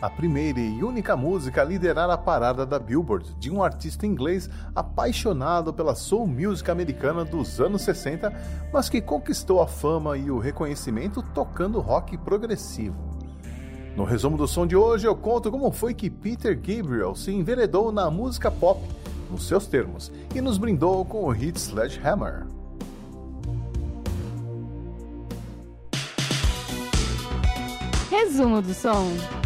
a primeira e única música a liderar a parada da Billboard de um artista inglês apaixonado pela soul music americana dos anos 60, mas que conquistou a fama e o reconhecimento tocando rock progressivo. No resumo do som de hoje, eu conto como foi que Peter Gabriel se enveredou na música pop, nos seus termos, e nos brindou com o hit Sledgehammer. Resumo do som.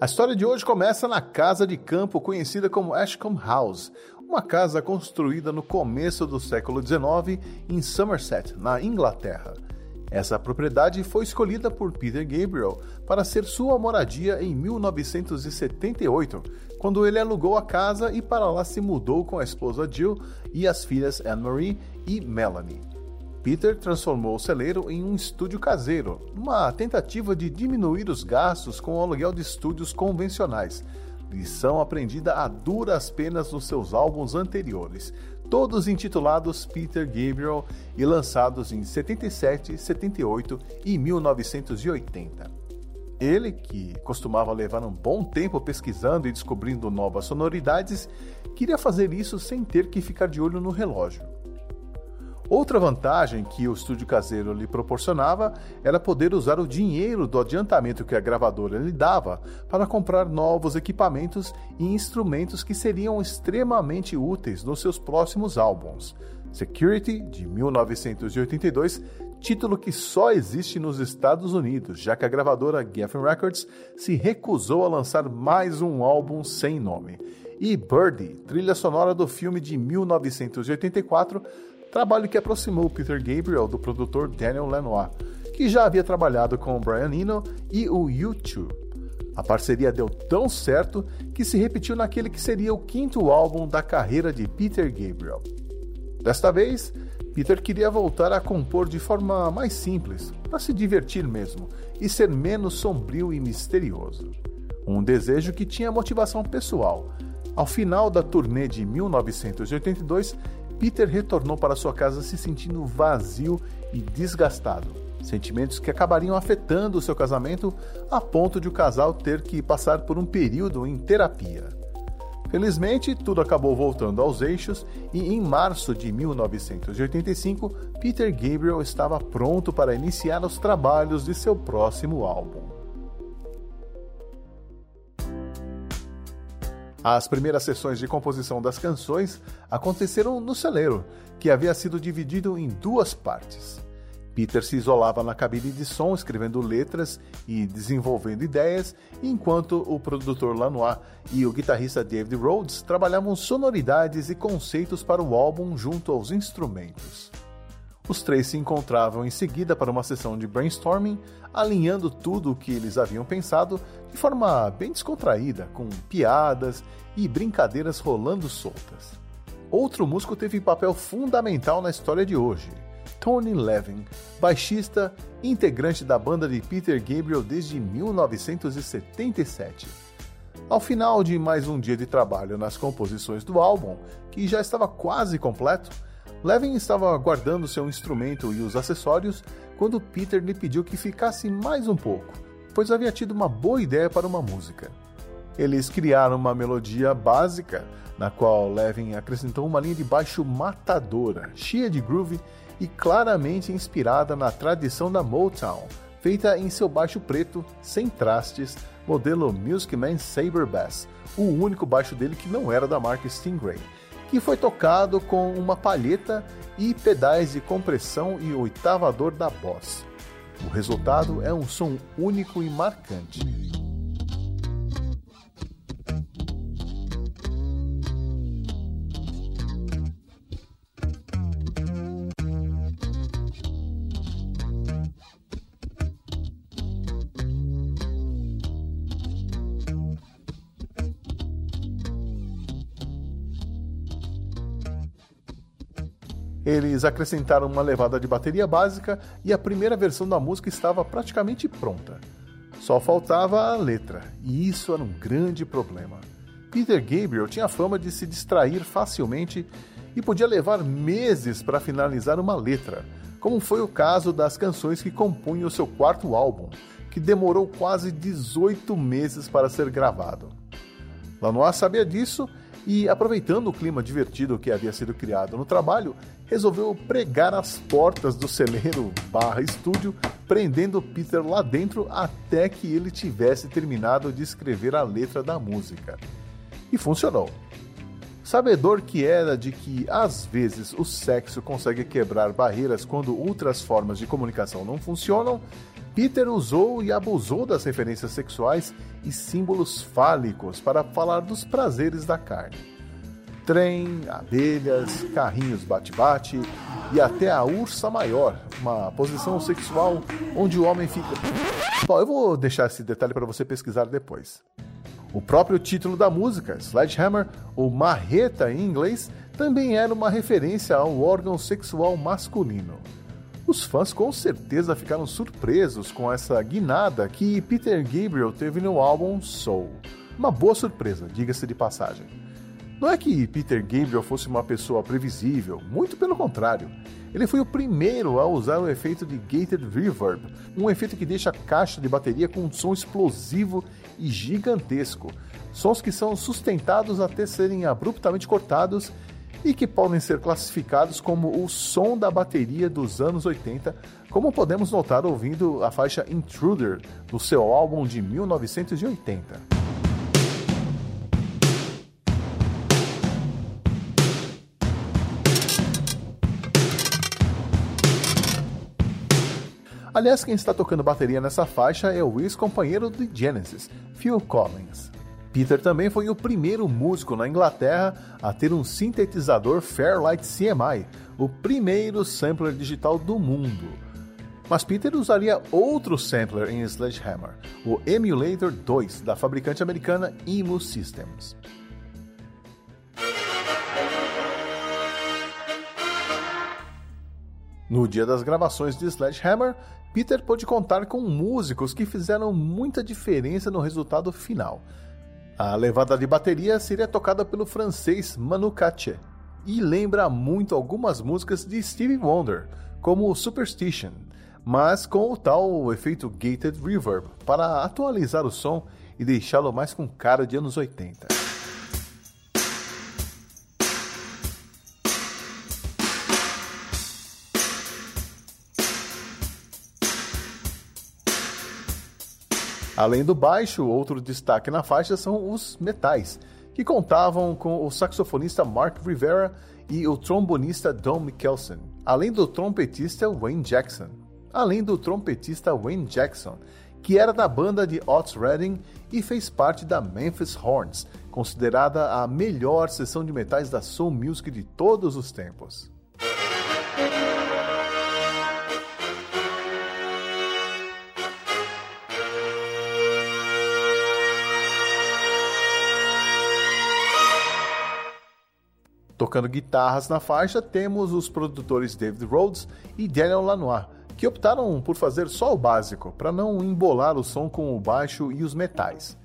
A história de hoje começa na casa de campo conhecida como Ashcombe House, uma casa construída no começo do século XIX em Somerset, na Inglaterra. Essa propriedade foi escolhida por Peter Gabriel para ser sua moradia em 1978, quando ele alugou a casa e para lá se mudou com a esposa Jill e as filhas Anne-Marie e Melanie. Peter transformou o celeiro em um estúdio caseiro, uma tentativa de diminuir os gastos com o aluguel de estúdios convencionais. Lição aprendida a duras penas nos seus álbuns anteriores, todos intitulados Peter Gabriel e lançados em 77, 78 e 1980. Ele, que costumava levar um bom tempo pesquisando e descobrindo novas sonoridades, queria fazer isso sem ter que ficar de olho no relógio. Outra vantagem que o estúdio caseiro lhe proporcionava era poder usar o dinheiro do adiantamento que a gravadora lhe dava para comprar novos equipamentos e instrumentos que seriam extremamente úteis nos seus próximos álbuns. Security, de 1982, título que só existe nos Estados Unidos, já que a gravadora Geffen Records se recusou a lançar mais um álbum sem nome. E Birdie, trilha sonora do filme de 1984, trabalho que aproximou Peter Gabriel do produtor Daniel Lanois, que já havia trabalhado com o Brian Eno e o U2. A parceria deu tão certo que se repetiu naquele que seria o quinto álbum da carreira de Peter Gabriel. Desta vez, Peter queria voltar a compor de forma mais simples, para se divertir mesmo e ser menos sombrio e misterioso. Um desejo que tinha motivação pessoal. Ao final da turnê de 1982, Peter retornou para sua casa se sentindo vazio e desgastado, sentimentos que acabariam afetando o seu casamento a ponto de o casal ter que passar por um período em terapia. Felizmente, tudo acabou voltando aos eixos e em março de 1985, Peter Gabriel estava pronto para iniciar os trabalhos de seu próximo álbum. As primeiras sessões de composição das canções aconteceram no celeiro, que havia sido dividido em duas partes. Peter se isolava na cabine de som escrevendo letras e desenvolvendo ideias, enquanto o produtor Lanois e o guitarrista David Rhodes trabalhavam sonoridades e conceitos para o álbum junto aos instrumentos. Os três se encontravam em seguida para uma sessão de brainstorming, alinhando tudo o que eles haviam pensado de forma bem descontraída, com piadas e brincadeiras rolando soltas. Outro músico teve papel fundamental na história de hoje. Tony Levin, baixista integrante da banda de Peter Gabriel desde 1977. Ao final de mais um dia de trabalho nas composições do álbum, que já estava quase completo, Levin estava guardando seu instrumento e os acessórios quando Peter lhe pediu que ficasse mais um pouco, pois havia tido uma boa ideia para uma música. Eles criaram uma melodia básica, na qual Levin acrescentou uma linha de baixo matadora, cheia de groove e claramente inspirada na tradição da Motown, feita em seu baixo preto, sem trastes, modelo Music Man Saber Bass, o único baixo dele que não era da marca Stingray que foi tocado com uma palheta e pedais de compressão e oitavador da Boss. O resultado é um som único e marcante. Eles acrescentaram uma levada de bateria básica e a primeira versão da música estava praticamente pronta. Só faltava a letra, e isso era um grande problema. Peter Gabriel tinha fama de se distrair facilmente e podia levar meses para finalizar uma letra, como foi o caso das canções que compunham o seu quarto álbum, que demorou quase 18 meses para ser gravado. Lanois sabia disso e, aproveitando o clima divertido que havia sido criado no trabalho, resolveu pregar as portas do celeiro barra estúdio, prendendo Peter lá dentro até que ele tivesse terminado de escrever a letra da música. E funcionou. Sabedor que era de que, às vezes, o sexo consegue quebrar barreiras quando outras formas de comunicação não funcionam, Peter usou e abusou das referências sexuais e símbolos fálicos para falar dos prazeres da carne. Trem, abelhas, carrinhos bate-bate e até a ursa maior, uma posição sexual onde o homem fica. Bom, eu vou deixar esse detalhe para você pesquisar depois. O próprio título da música, Sledgehammer, ou marreta em inglês, também era uma referência ao órgão sexual masculino. Os fãs com certeza ficaram surpresos com essa guinada que Peter Gabriel teve no álbum Soul. Uma boa surpresa, diga-se de passagem. Não é que Peter Gabriel fosse uma pessoa previsível, muito pelo contrário. Ele foi o primeiro a usar o efeito de gated reverb, um efeito que deixa a caixa de bateria com um som explosivo e gigantesco, sons que são sustentados até serem abruptamente cortados e que podem ser classificados como o som da bateria dos anos 80, como podemos notar ouvindo a faixa Intruder do seu álbum de 1980. Aliás, quem está tocando bateria nessa faixa é o ex-companheiro de Genesis, Phil Collins. Peter também foi o primeiro músico na Inglaterra a ter um sintetizador Fairlight CMI, o primeiro sampler digital do mundo. Mas Peter usaria outro sampler em Sledgehammer, o Emulator 2 da fabricante americana Emu Systems. No dia das gravações de Sledgehammer, Peter pôde contar com músicos que fizeram muita diferença no resultado final. A levada de bateria seria tocada pelo francês Manu Katché e lembra muito algumas músicas de Stevie Wonder, como Superstition, mas com o tal efeito gated reverb para atualizar o som e deixá-lo mais com cara de anos 80. Além do baixo, outro destaque na faixa são os metais, que contavam com o saxofonista Mark Rivera e o trombonista Don Mikkelsen, além do trompetista Wayne Jackson. Além do trompetista Wayne Jackson, que era da banda de Otis Redding e fez parte da Memphis Horns, considerada a melhor sessão de metais da soul music de todos os tempos. Tocando guitarras na faixa, temos os produtores David Rhodes e Daniel Lanois, que optaram por fazer só o básico, para não embolar o som com o baixo e os metais.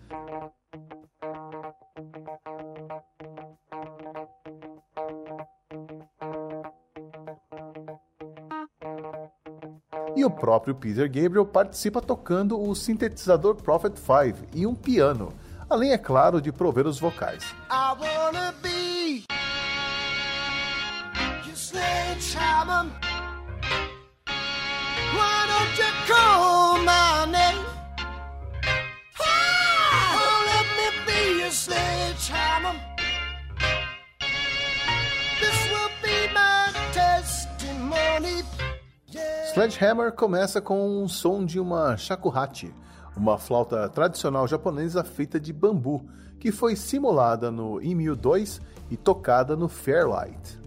E o próprio Peter Gabriel participa tocando o sintetizador Prophet 5 e um piano, além, é claro, de prover os vocais. Sledgehammer começa com um som de uma shakuhachi, uma flauta tradicional japonesa feita de bambu, que foi simulada no Emu 2 e tocada no Fairlight.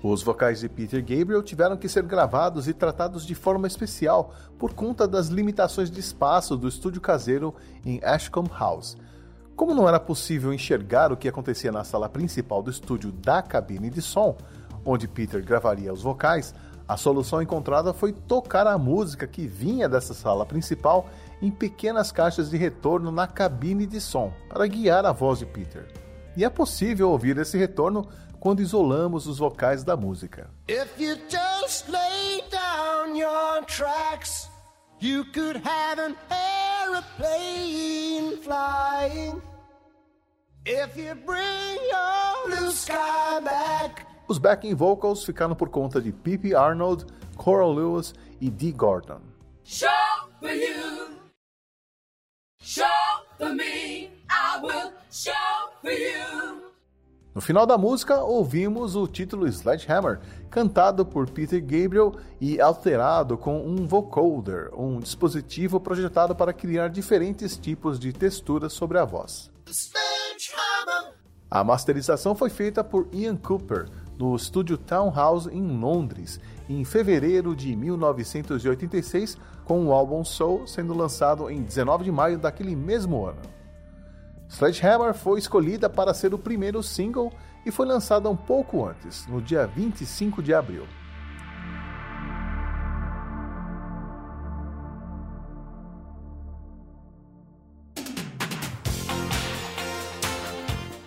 Os vocais de Peter Gabriel tiveram que ser gravados e tratados de forma especial por conta das limitações de espaço do estúdio caseiro em Ashcombe House. Como não era possível enxergar o que acontecia na sala principal do estúdio da cabine de som, onde Peter gravaria os vocais, a solução encontrada foi tocar a música que vinha dessa sala principal em pequenas caixas de retorno na cabine de som, para guiar a voz de Peter. E é possível ouvir esse retorno quando isolamos os vocais da música. Tracks, you could have an aeroplane flying. If you bring your blue sky back. Os backing vocals ficaram por conta de Pippi Arnold, Coral Lewis e Dee Gordon. Show No final da música, ouvimos o título Sledgehammer, cantado por Peter Gabriel e alterado com um vocoder, um dispositivo projetado para criar diferentes tipos de texturas sobre a voz. A masterização foi feita por Ian Cooper no estúdio Townhouse em Londres, em fevereiro de 1986, com o álbum Soul sendo lançado em 19 de maio daquele mesmo ano. Sledgehammer foi escolhida para ser o primeiro single e foi lançada um pouco antes, no dia 25 de abril.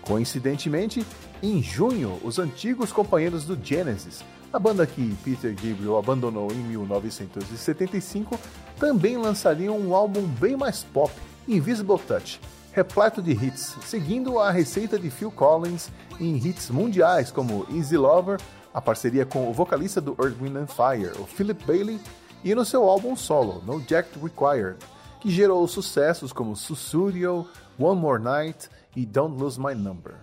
Coincidentemente, em junho, os antigos companheiros do Genesis, a banda que Peter Gabriel abandonou em 1975, também lançariam um álbum bem mais pop, Invisible Touch, repleto de hits, seguindo a receita de Phil Collins em hits mundiais como Easy Lover, a parceria com o vocalista do Earth, Wind and Fire, o Philip Bailey, e no seu álbum solo, No Jack Required, que gerou sucessos como Sussudio, One More Night e Don't Lose My Number.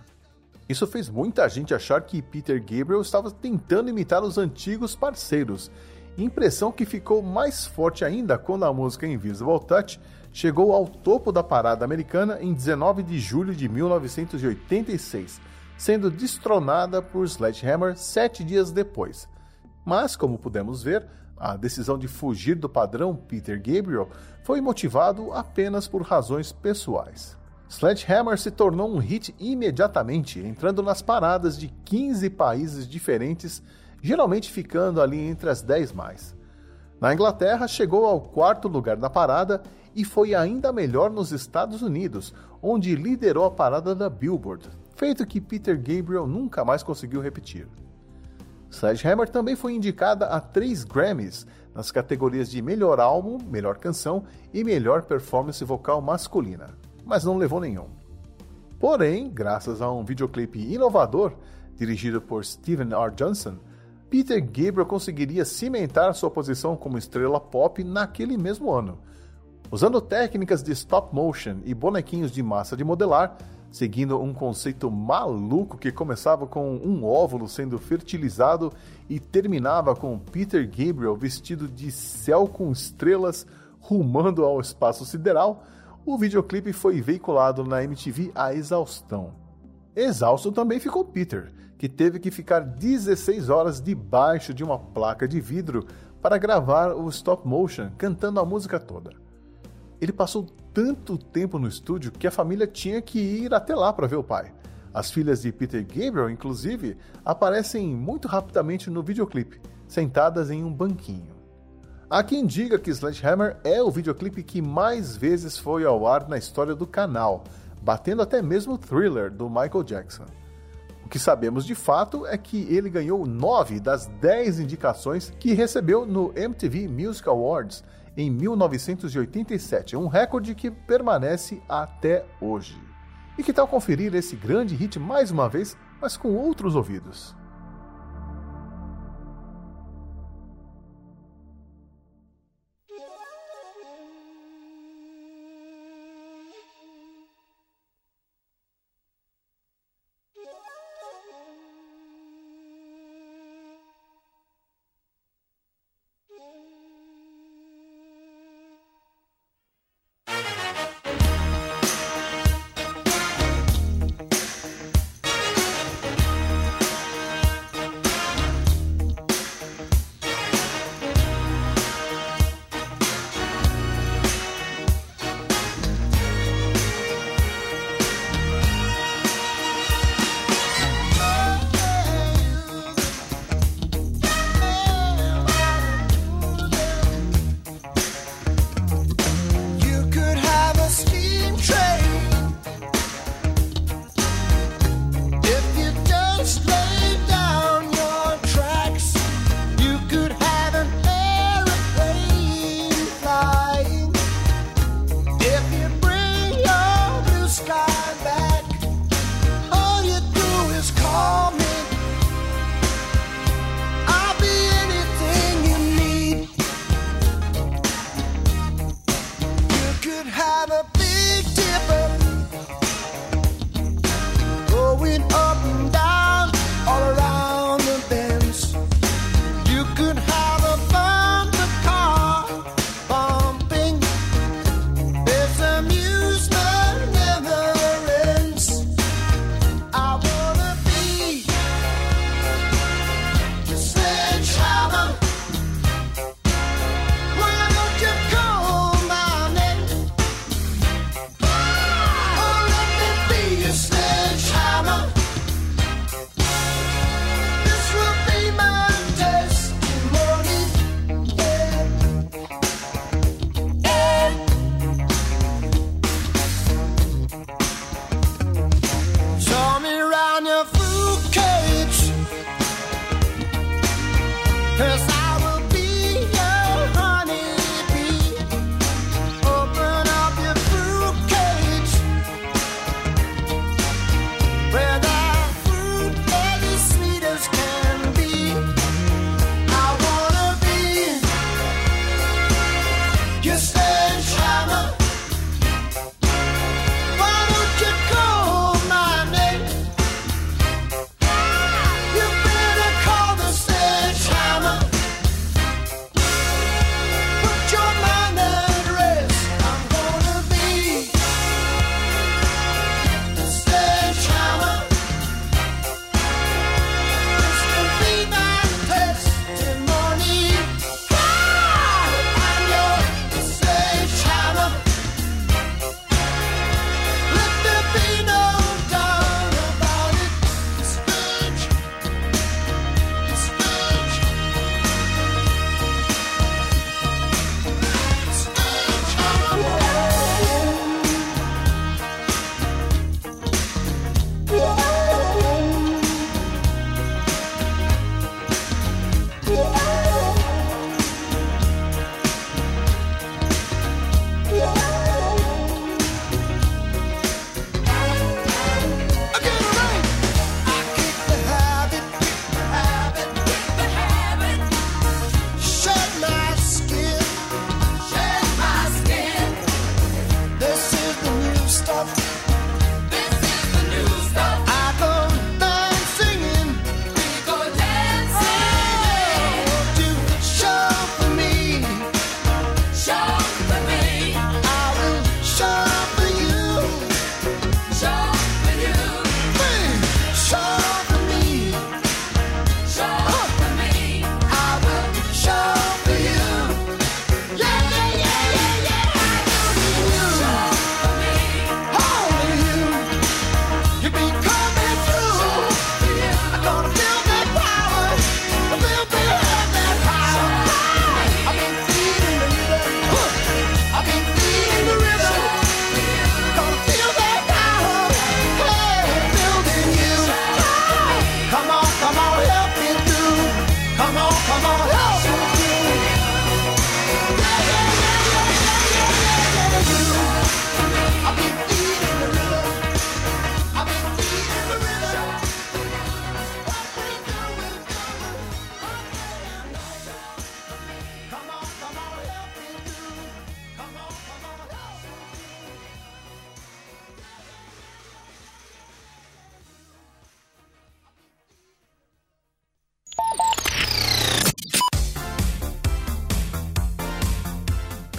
Isso fez muita gente achar que Peter Gabriel estava tentando imitar os antigos parceiros, impressão que ficou mais forte ainda quando a música Invisible Touch chegou ao topo da parada americana em 19 de julho de 1986, sendo destronada por Sledgehammer sete dias depois. Mas, como pudemos ver, a decisão de fugir do padrão Peter Gabriel foi motivado apenas por razões pessoais. Sledgehammer se tornou um hit imediatamente, entrando nas paradas de 15 países diferentes, geralmente ficando ali entre as 10 mais. Na Inglaterra, chegou ao quarto lugar da parada e foi ainda melhor nos Estados Unidos, onde liderou a parada da Billboard, feito que Peter Gabriel nunca mais conseguiu repetir. Sledgehammer também foi indicada a três Grammys nas categorias de Melhor Álbum, Melhor Canção e Melhor Performance Vocal Masculina, mas não levou nenhum. Porém, graças a um videoclipe inovador dirigido por Steven R. Johnson, Peter Gabriel conseguiria cimentar sua posição como estrela pop naquele mesmo ano, usando técnicas de stop motion e bonequinhos de massa de modelar, seguindo um conceito maluco que começava com um óvulo sendo fertilizado e terminava com Peter Gabriel vestido de céu com estrelas rumando ao espaço sideral, o videoclipe foi veiculado na MTV a exaustão. Exausto também ficou Peter, que teve que ficar 16 horas debaixo de uma placa de vidro para gravar o stop motion cantando a música toda ele passou tanto tempo no estúdio que a família tinha que ir até lá para ver o pai. As filhas de Peter Gabriel, inclusive, aparecem muito rapidamente no videoclipe, sentadas em um banquinho. Há quem diga que Sledgehammer é o videoclipe que mais vezes foi ao ar na história do canal, batendo até mesmo o Thriller do Michael Jackson. O que sabemos de fato é que ele ganhou 9 das 10 indicações que recebeu no MTV Music Awards em 1987, um recorde que permanece até hoje. E que tal conferir esse grande hit mais uma vez, mas com outros ouvidos?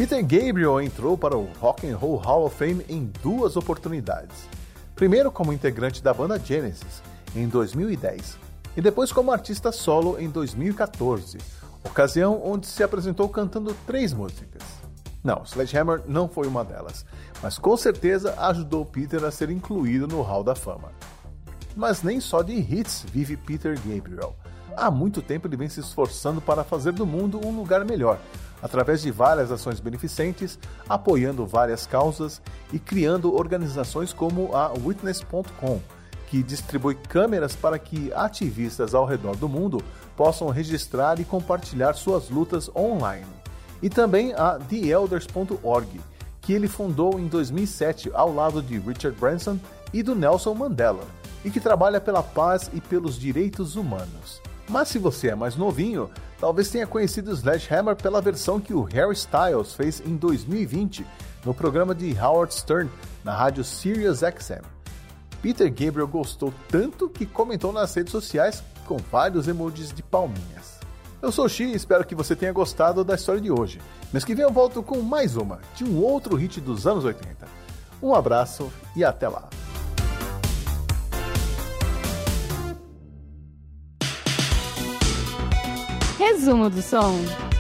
Peter Gabriel entrou para o Rock and Roll Hall of Fame em duas oportunidades. Primeiro como integrante da banda Genesis, em 2010, e depois como artista solo em 2014, ocasião onde se apresentou cantando três músicas. Não, Sledgehammer não foi uma delas, mas com certeza ajudou Peter a ser incluído no Hall da Fama. Mas nem só de hits vive Peter Gabriel. Há muito tempo ele vem se esforçando para fazer do mundo um lugar melhor, através de várias ações beneficentes, apoiando várias causas e criando organizações como a Witness.com, que distribui câmeras para que ativistas ao redor do mundo possam registrar e compartilhar suas lutas online e também a TheElders.org, que ele fundou em 2007 ao lado de Richard Branson e do Nelson Mandela, e que trabalha pela paz e pelos direitos humanos. Mas se você é mais novinho, talvez tenha conhecido Sledgehammer pela versão que o Harry Styles fez em 2020 no programa de Howard Stern na rádio Sirius XM. Peter Gabriel gostou tanto que comentou nas redes sociais com vários emojis de palminhas. Eu sou Xi e espero que você tenha gostado da história de hoje. Mês que vem eu volto com mais uma, de um outro hit dos anos 80. Um abraço e até lá. Resumo do som.